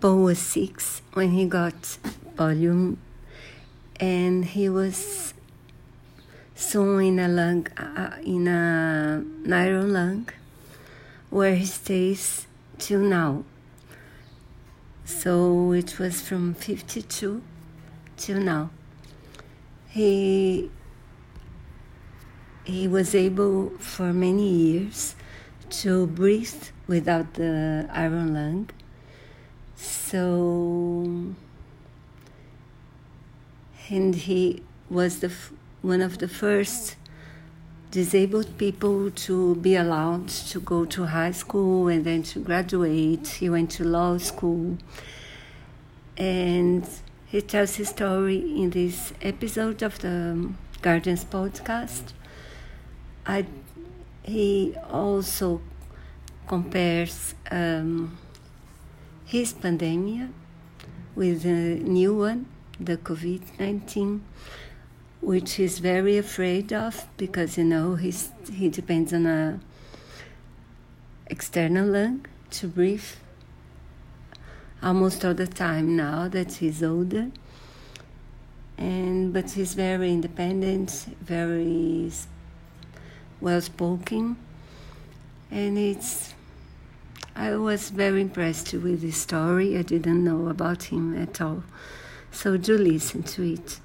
Paul was six when he got polio, and he was sewn in a lung, uh, in an iron lung, where he stays till now. So it was from 52 till now. He he was able for many years to breathe without the iron lung. So, and he was the one of the first disabled people to be allowed to go to high school and then to graduate. He went to law school. And he tells his story in this episode of the Guardians podcast. I, he also compares um, his pandemic with a new one, the COVID 19, which he's very afraid of because you know he's, he depends on a external lung to breathe. Almost all the time now that he's older. And but he's very independent very well spoken and it's I was very impressed with the story. I didn't know about him at all. So do listen to it.